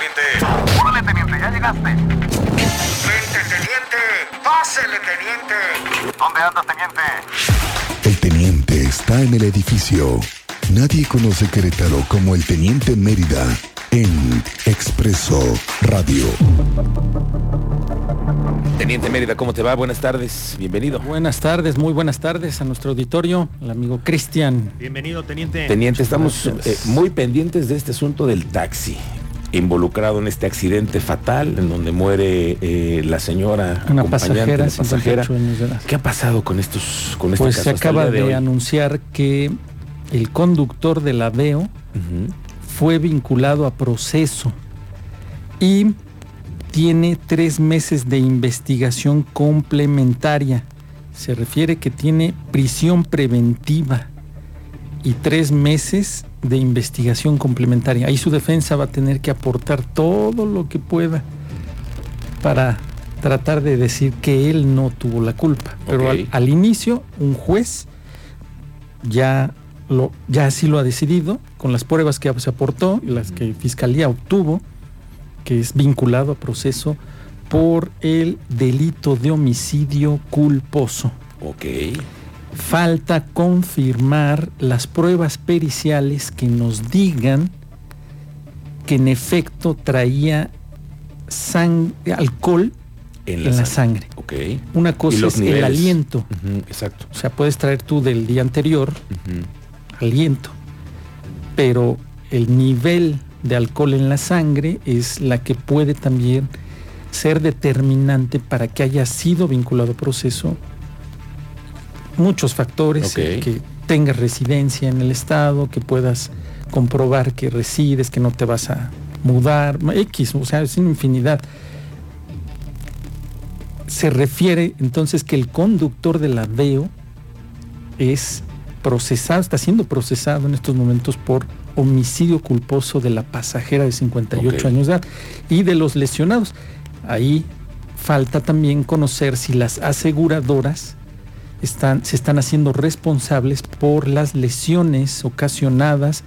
teniente. Órale, teniente, ya llegaste. Vente, teniente. Pásele, teniente. ¿Dónde andas, teniente? El teniente está en el edificio. Nadie conoce Querétaro como el teniente Mérida en Expreso Radio. Teniente Mérida, ¿cómo te va? Buenas tardes, bienvenido. Buenas tardes, muy buenas tardes a nuestro auditorio, el amigo Cristian. Bienvenido, teniente. Teniente, estamos eh, muy pendientes de este asunto del taxi, involucrado en este accidente fatal en donde muere eh, la señora Una pasajera, la pasajera. 58 años de edad. ¿Qué ha pasado con estos, con este Pues caso se acaba de, anunciar que el conductor de la Ujú. fue vinculado a proceso y tiene tres meses de investigación complementaria. Se refiere que tiene prisión preventiva y tres meses de investigación complementaria. Ahí su defensa va a tener que aportar todo lo que pueda para tratar de decir que él no tuvo la culpa. Pero al inicio, un juez ya, lo, ya así lo ha decidido, con las pruebas que se aportó y las que Fiscalía obtuvo, que es vinculado a proceso por el delito de homicidio culposo. Ok, Falta confirmar las pruebas periciales que nos digan que en efecto traía alcohol en en la sangre. Ok. Una cosa es el aliento. Exacto. O sea, puedes traer tú del día anterior aliento, pero el nivel de alcohol en la sangre es la que puede también ser determinante para que haya sido vinculado a proceso. Muchos factores, que tengas residencia en el estado, que puedas comprobar que resides, que no te vas a mudar, X, o sea, es una infinidad. Se refiere entonces que el conductor de la DEO es procesado, está siendo procesado en estos momentos por homicidio culposo de la pasajera de 58 Ok. años de edad y de los lesionados. Ahí falta también conocer si las aseguradoras están, se están haciendo responsables por las lesiones ocasionadas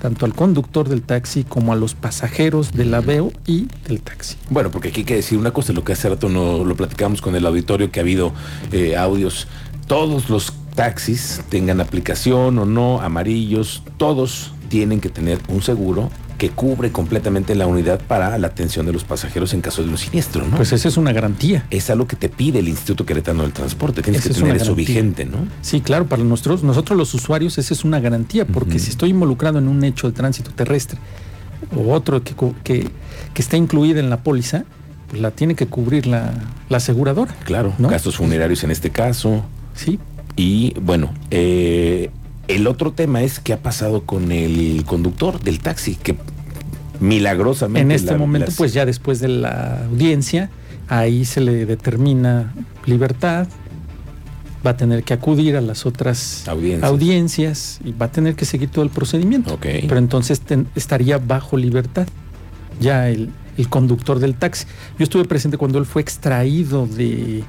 tanto al conductor del taxi como a los pasajeros del aveo y del taxi. Bueno, porque aquí hay que decir una cosa, lo que hace rato no lo platicamos con el auditorio, que ha habido eh, audios. Todos los taxis, tengan aplicación o no, amarillos, todos tienen que tener un seguro que cubre completamente la unidad para la atención de los pasajeros en caso de un siniestro, ¿no? Pues esa es una garantía. es algo que te pide el Instituto Queretano del Transporte. Tienes Esa que es tener eso vigente, ¿no? Sí, claro, para nosotros, nosotros los usuarios, esa es una garantía, porque si estoy involucrado en un hecho de tránsito terrestre o otro que, que, que está incluida en la póliza, pues la tiene que cubrir la, la aseguradora. Claro, ¿No? gastos funerarios en este caso. Sí, Y bueno, eh, el otro tema es qué ha pasado con el conductor del taxi, que milagrosamente... en este la- momento, las- pues ya después de la audiencia, ahí se le determina libertad, va a tener que acudir a las otras Audiencias. audiencias y va a tener que seguir todo el procedimiento. Pero entonces ten- estaría bajo libertad ya el, el conductor del taxi. Yo estuve presente cuando él fue extraído de,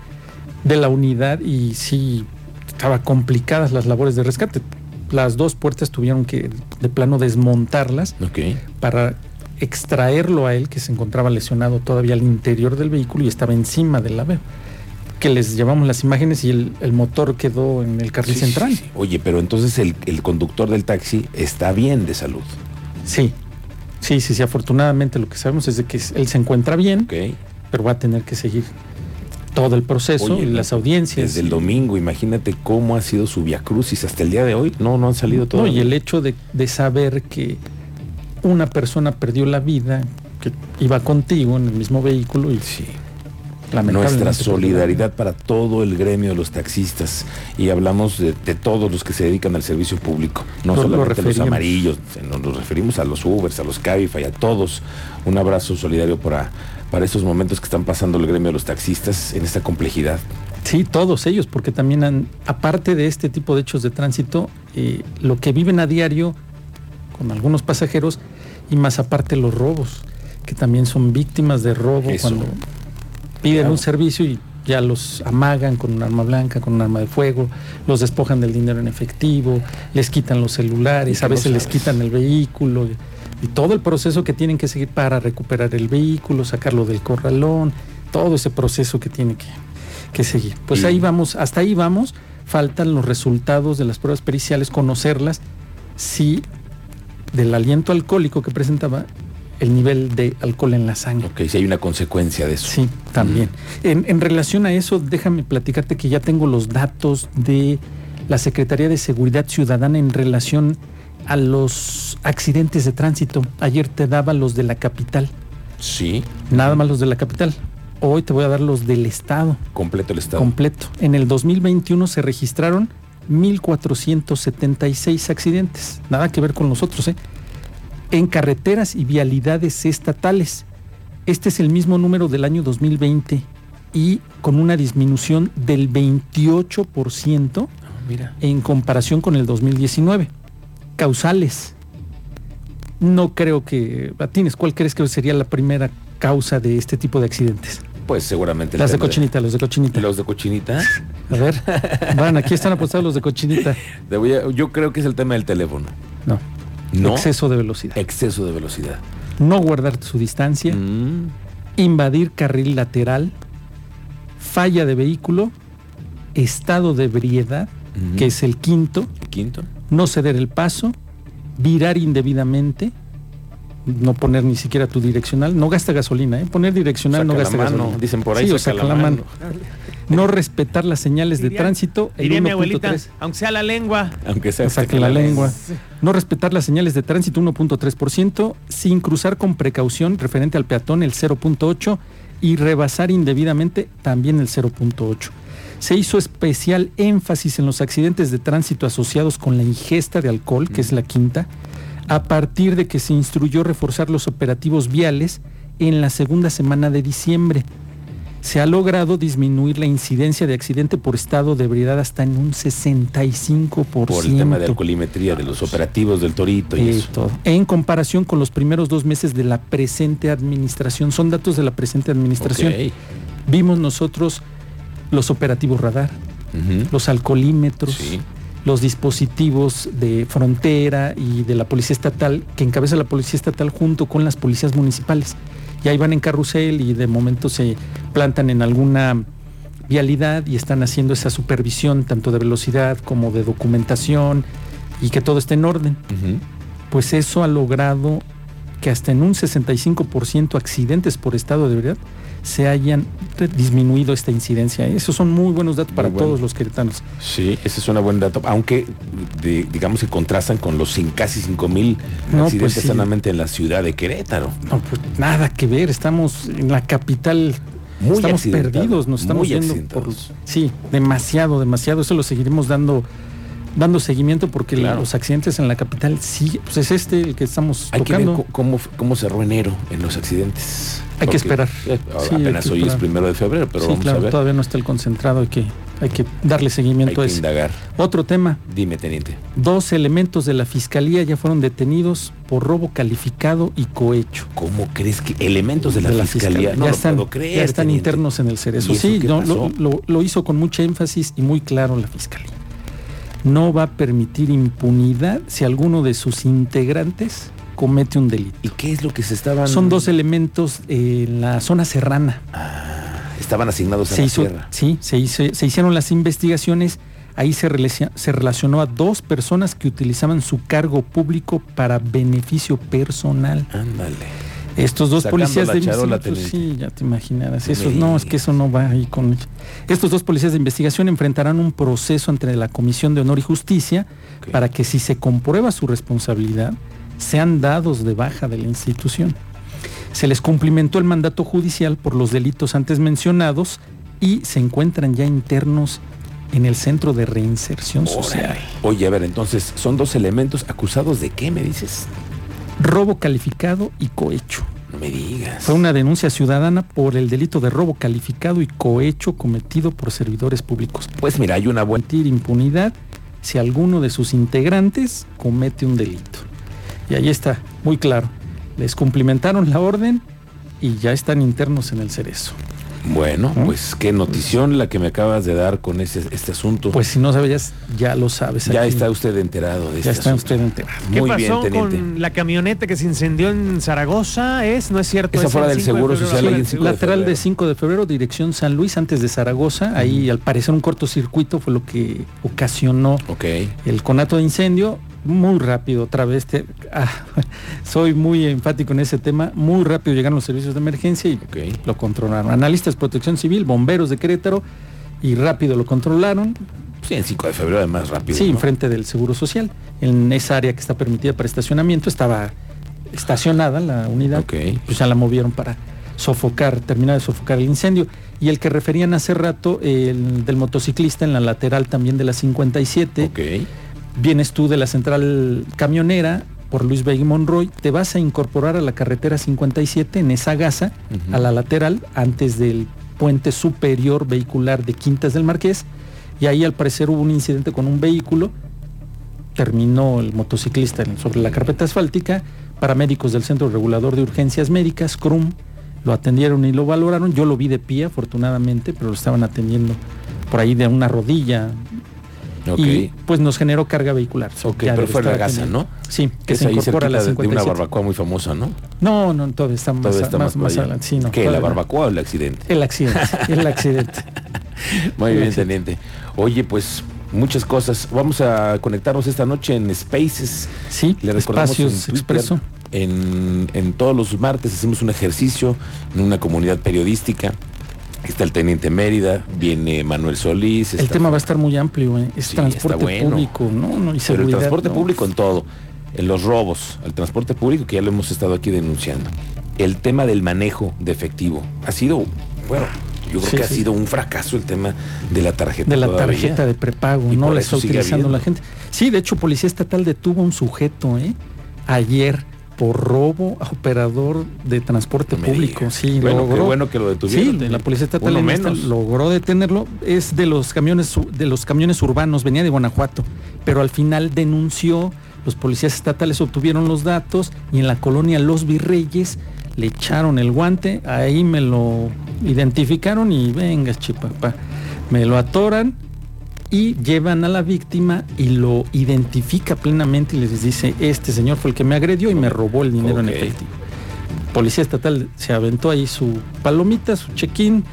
de la unidad y sí, estaba complicadas las labores de rescate. Las dos puertas tuvieron que de plano desmontarlas para extraerlo a él, que se encontraba lesionado todavía al interior del vehículo y estaba encima del aveo. Que les llevamos las imágenes y el, el motor quedó en el carril Sí, central. sí, sí. Oye, pero entonces el, el conductor del taxi está bien de salud. Sí, sí, sí, sí. Afortunadamente lo que sabemos es de que él se encuentra bien, pero va a tener que seguir todo el proceso Oye, y las audiencias. Desde el domingo, imagínate cómo ha sido su viacrucis hasta el día de hoy. No, no han salido No, todos. y el hecho de, de saber que una persona perdió la vida, que iba contigo en el mismo vehículo y Sí. Nuestra solidaridad para todo el gremio de los taxistas y hablamos de, de todos los que se dedican al servicio público, no lo solamente los amarillos, nos, nos referimos a los Ubers, a los Cabify, a todos. Un abrazo solidario para, para esos momentos que están pasando el gremio de los taxistas en esta complejidad. Sí, todos ellos, porque también han, aparte de este tipo de hechos de tránsito, eh, lo que viven a diario con algunos pasajeros y más aparte los robos, que también son víctimas de robo Eso. cuando piden Claro. un servicio y Ya los amagan con un arma blanca, con un arma de fuego, los despojan del dinero en efectivo, les quitan los celulares, a veces les quitan el vehículo y, todo el proceso que tienen que seguir para recuperar el vehículo, sacarlo del corralón, todo ese proceso que tiene que, que seguir. Pues ahí vamos, hasta ahí vamos, faltan los resultados de las pruebas periciales, conocerlas, si del aliento alcohólico que presentaba el nivel de alcohol en la sangre. Ok, si hay una consecuencia de eso. Sí, también. En, en relación a eso, déjame platicarte que ya tengo los datos de la Secretaría de Seguridad Ciudadana en relación a los accidentes de tránsito. Ayer te daba los de la capital, Sí, nada más los de la capital. Hoy te voy a dar los del estado completo el estado. completo. En el 2021 se registraron 1.476 accidentes. Nada que ver con los otros, ¿eh? En carreteras y vialidades estatales. Este es el mismo número del año 2020 y con una disminución del 28% Ah, Mira. en comparación con el 2019. Causales. No creo que... Atines, ¿cuál crees que sería la primera causa de este tipo de accidentes? Pues seguramente. el Las de cochinita, los de cochinita. Los de cochinita. A ver, van, aquí están apostados los de cochinita. Yo creo que es el tema del teléfono. No, No. exceso de velocidad. Exceso de velocidad. No guardar su distancia, Mm, invadir carril lateral, falla de vehículo, estado de ebriedad, Ujú. que es el quinto, Quinto. No ceder el paso, virar indebidamente, no poner ni siquiera tu direccional, no gasta gasolina, ¿eh? poner direccional no Saca la gasta mano, gasolina. dicen por ahí, Sí, o saca saca la la mano. mano. No respetar las señales de Diría- tránsito, el Diría mi abuelita, 1.3. aunque sea la lengua. Aunque sea. O sea, que la lengua. No respetar las señales de tránsito 1.3%, sin cruzar con precaución referente al peatón el 0.8 y rebasar indebidamente también el 0.8. Se hizo especial énfasis en los accidentes de tránsito asociados con la ingesta de alcohol, que es la quinta, a partir de que se instruyó reforzar los operativos viales en la segunda semana de diciembre. Se ha logrado disminuir la incidencia de accidente por estado de ebriedad hasta en un 65%. Por el tema de alcoholimetría de los operativos del torito y Eh, eso. todo. En comparación con los primeros dos meses de la presente administración, son datos de la presente administración. Vimos nosotros los operativos radar, los alcoholímetros, Sí. los dispositivos de frontera y de la policía estatal, que encabeza la policía estatal junto con las policías municipales. Y ahí van en carrusel y de momento se plantan en alguna vialidad y están haciendo esa supervisión tanto de velocidad como de documentación y que todo esté en orden. Pues eso ha logrado que hasta en un 65% accidentes por estado de ebriedad se hayan disminuido esta incidencia. Esos son muy buenos datos para bueno. todos los queretanos. Sí, ese es un buen dato. Aunque, de- digamos que contrastan con los cin- casi 5 mil No, accidentes pues sí. solamente en la ciudad de Querétaro. No, pues nada que ver, estamos en la capital, Muy estamos perdidos, nos estamos muy viendo por... Sí, demasiado, demasiado. Eso lo seguiremos dando dando seguimiento porque Claro. los accidentes en la capital sí, pues es este el que estamos Hay que ver tocando. cómo, cómo cerró enero en los accidentes. Hay que esperar. eh, Sí, hay apenas que hoy es primero de febrero, pero sí, vamos claro, a ver. todavía no está el concentrado, hay que, hay que darle Hay seguimiento a que ese. indagar. Otro tema, Dime, teniente. Dos elementos de la fiscalía ya fueron detenidos por robo calificado y cohecho. ¿Cómo crees que elementos de la, fiscalía? No ya lo están, puedo creer. ya están teniente. internos en el cerezo. ¿Y eso Sí, no, lo, lo- lo hizo con mucha énfasis y muy claro la fiscalía. No va a permitir impunidad si alguno de sus integrantes comete un delito. ¿Y qué es lo que se estaban? Son dos elementos en la zona serrana. Estaban asignados a Se la hizo, sierra. sí, se, hizo- se hicieron las investigaciones. Ahí se relacionó a dos personas que utilizaban su cargo público para beneficio personal. Ándale. Estos dos Sacando policías de investigación, teniente. sí, ya te imaginarás. No Eso, me no, es que eso no va ahí con. Estos dos policías de investigación enfrentarán un proceso entre la Comisión de Honor y Justicia para que si se comprueba su responsabilidad, sean dados de baja de la institución. Se les cumplimentó el mandato judicial por los delitos antes mencionados y se encuentran ya internos en el Centro de Reinserción Social. Oye, a ver, entonces, son dos elementos acusados de qué, me dices? Robo calificado y cohecho. No me digas. Fue una denuncia ciudadana por el delito de robo calificado y cohecho cometido por servidores públicos. Pues mira, hay una buena. Impunidad si alguno de sus integrantes comete un delito. Y ahí está, muy claro. Les cumplimentaron la orden y ya están internos en el cerezo. Bueno, ¿No? pues qué notición la que me acabas de dar con ese, este asunto. Pues si no sabías, ya lo sabes. ya aquí. está usted enterado de Ya este está asunto. usted enterado. ¿Qué Muy pasó bien, teniente. con la camioneta que se incendió en Zaragoza? ¿Es? ¿No es cierto? Esa ¿Es fuera el del 5 de Seguro? Social, Sí, ahí en sí, 5 de Lateral de febrero. 5 de febrero, dirección San Luis, antes de Zaragoza. Ahí, al parecer, un cortocircuito fue lo que ocasionó Ok. el conato de incendio. Muy rápido, otra vez. te- ah, soy muy enfático en ese tema. Muy rápido llegaron los servicios de emergencia y lo controlaron. Analistas de protección civil, bomberos de Querétaro y rápido lo controlaron. Sí, en 5 de febrero además rápido. Sí, ¿no? enfrente del Seguro Social. En esa área que está permitida para estacionamiento estaba estacionada la unidad. Ok. Pues ya la movieron para sofocar, terminar de sofocar el incendio. Y el que referían hace rato, el del motociclista en la lateral también de la 57. Ok. Vienes tú de la central camionera por Luis Vega Monroy, te vas a incorporar a la carretera 57 en esa gasa, a la lateral, antes del puente superior vehicular de Quintas del Marqués, y ahí al parecer hubo un incidente con un vehículo, terminó el motociclista sobre la carpeta asfáltica, paramédicos del Centro Regulador de Urgencias Médicas, CRUM, lo atendieron y lo valoraron, yo lo vi de pie afortunadamente, pero lo estaban atendiendo por ahí de una rodilla, Y pues nos generó carga vehicular. Ok, Ya pero fue la gasa. ¿no? Sí, que es se incorpora a la de, una 57. barbacoa muy famosa, ¿no? No, no, todavía está más, Todavía está más, más, más para allá. adelante. Sí, no, ¿Qué, la no. barbacoa o el accidente? El accidente, el accidente. Muy El bien, accidente. teniente. Oye, pues muchas cosas. Vamos a conectarnos esta noche en Spaces. Sí, Le recordamos espacios en expreso. En, en todos los martes hacemos un ejercicio en una comunidad periodística. Está el teniente Mérida, viene Manuel Solís. El tema va a estar muy amplio, ¿eh? es Sí, transporte bueno. público, ¿no? no y Pero el transporte ¿no? público en todo, en los robos, el transporte público que ya lo hemos estado aquí denunciando. El tema del manejo de efectivo ha sido, bueno, yo creo Sí, que ha sí. sido un fracaso el tema de la tarjeta. de la todavía. tarjeta de prepago, Y no la está utilizando la gente. Sí, de hecho, Policía Estatal detuvo a un sujeto, ¿eh? Ayer por robo a operador de transporte No público. Sí, Bueno, logró. qué bueno que lo detuvieron, Sí, la Policía Estatal menos. logró detenerlo. Es de los camiones de los camiones urbanos, venía de Guanajuato, pero al final denunció. Los policías estatales obtuvieron los datos y en la colonia Los Virreyes le echaron el guante. Ahí me lo identificaron y venga, chipapá. Me lo atoran y llevan a la víctima y lo identifica plenamente y les dice, este señor fue el que me agredió y me robó el dinero en Ok. efectivo. Policía estatal se aventó ahí su palomita, su check-in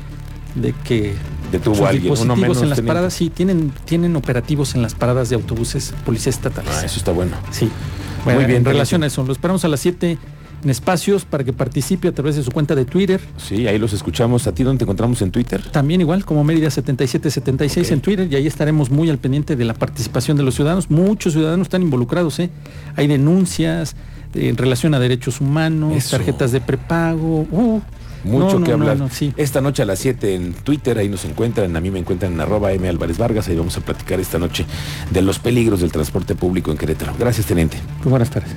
de que Detuvo sus a alguien, dispositivos menos, en las paradas, sí, tienen, tienen operativos en las paradas de autobuses, policía estatales. Ah, eso está bueno. Sí. Bueno, Muy bien, en relación a eso, lo esperamos a las 7 en espacios para que participe a través de su cuenta de Twitter. Sí, ahí los escuchamos. ¿A ti dónde te encontramos en Twitter? También igual como Mérida 7776 Ok. en Twitter y ahí estaremos muy al pendiente de la participación de los ciudadanos. Muchos ciudadanos están involucrados, ¿eh? Hay denuncias eh, en relación a derechos humanos, Eso. tarjetas de prepago. uh, Mucho no, que no, hablar. no, sí. Esta noche a las 7 en Twitter, ahí nos encuentran, a mí me encuentran en arroba M Álvarez Vargas, ahí vamos a platicar esta noche de los peligros del transporte público en Querétaro. Gracias, teniente. Muy buenas tardes.